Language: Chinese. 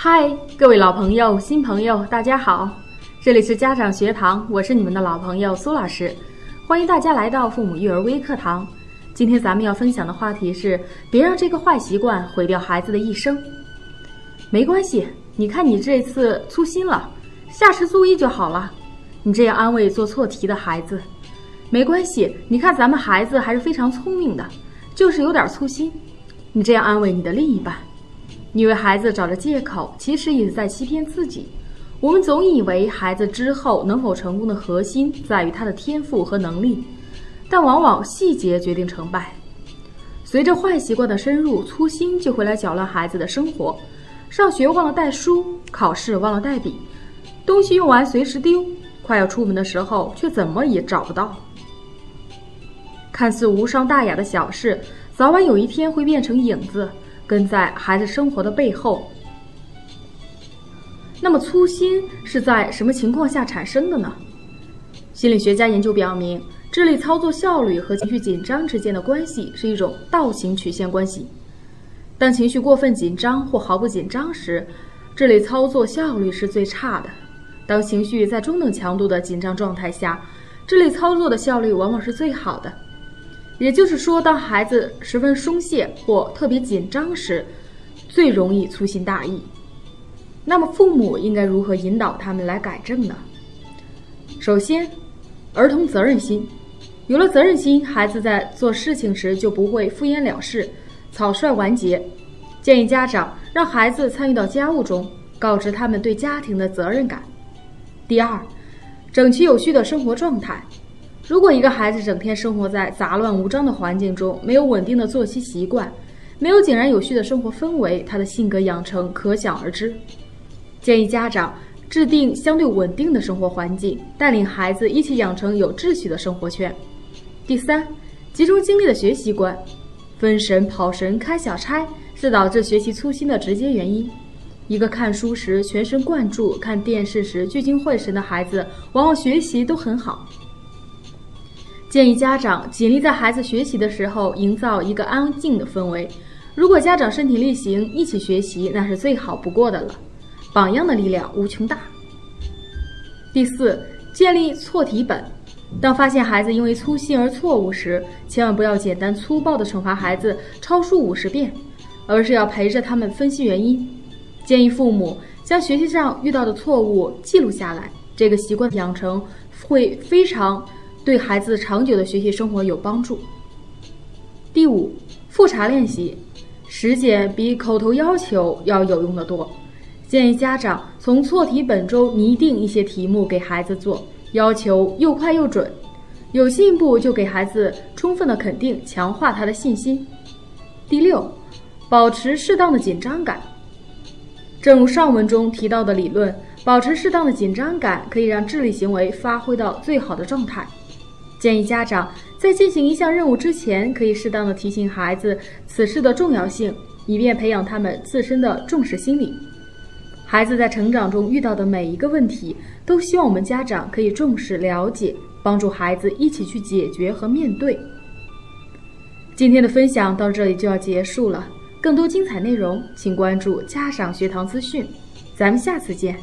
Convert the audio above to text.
嗨，各位老朋友、新朋友，大家好！这里是家长学堂，我是你们的老朋友苏老师，欢迎大家来到父母育儿微课堂。今天咱们要分享的话题是：别让这个坏习惯毁掉孩子的一生。没关系，你看你这次粗心了，下次注意就好了。你这样安慰做错题的孩子。没关系，你看咱们孩子还是非常聪明的，就是有点粗心。你这样安慰你的另一半。你为孩子找着借口，其实也是在欺骗自己。我们总以为孩子之后能否成功的核心在于他的天赋和能力，但往往细节决定成败。随着坏习惯的深入，粗心就会来搅乱孩子的生活。上学忘了带书，考试忘了带笔，东西用完随时丢，快要出门的时候却怎么也找不到。看似无伤大雅的小事，早晚有一天会变成影子，跟在孩子生活的背后。那么粗心是在什么情况下产生的呢？心理学家研究表明，智力操作效率和情绪紧张之间的关系是一种倒行曲线关系。当情绪过分紧张或毫不紧张时，智力操作效率是最差的；当情绪在中等强度的紧张状态下，智力操作的效率往往是最好的。也就是说，当孩子十分松懈或特别紧张时，最容易粗心大意。那么，父母应该如何引导他们来改正呢？首先，儿童责任心。有了责任心，孩子在做事情时就不会敷衍了事、草率完结。建议家长让孩子参与到家务中，告知他们对家庭的责任感。第二，整齐有序的生活状态。如果一个孩子整天生活在杂乱无章的环境中，没有稳定的作息习惯，没有井然有序的生活氛围，他的性格养成可想而知。建议家长制定相对稳定的生活环境，带领孩子一起养成有秩序的生活圈。第三，集中精力的学习观，分神、跑神、开小差是导致学习粗心的直接原因。一个看书时全神贯注、看电视时聚精会神的孩子，往往学习都很好。建议家长尽力在孩子学习的时候营造一个安静的氛围。如果家长身体力行一起学习，那是最好不过的了。榜样的力量无穷大。第四，建立错题本。当发现孩子因为粗心而错误时，千万不要简单粗暴地惩罚孩子抄书五十遍，而是要陪着他们分析原因。建议父母将学习上遇到的错误记录下来，这个习惯养成会非常。对孩子长久的学习生活有帮助。第五，复查练习，实践比口头要求要有用的多。建议家长从错题本中拟定一些题目给孩子做，要求又快又准。有进步就给孩子充分的肯定，强化他的信心。第六，保持适当的紧张感。正如上文中提到的理论，保持适当的紧张感可以让智力行为发挥到最好的状态。建议家长在进行一项任务之前，可以适当的提醒孩子此事的重要性，以便培养他们自身的重视心理。孩子在成长中遇到的每一个问题，都希望我们家长可以重视、了解，帮助孩子一起去解决和面对。今天的分享到这里就要结束了，更多精彩内容，请关注家长学堂资讯，咱们下次见。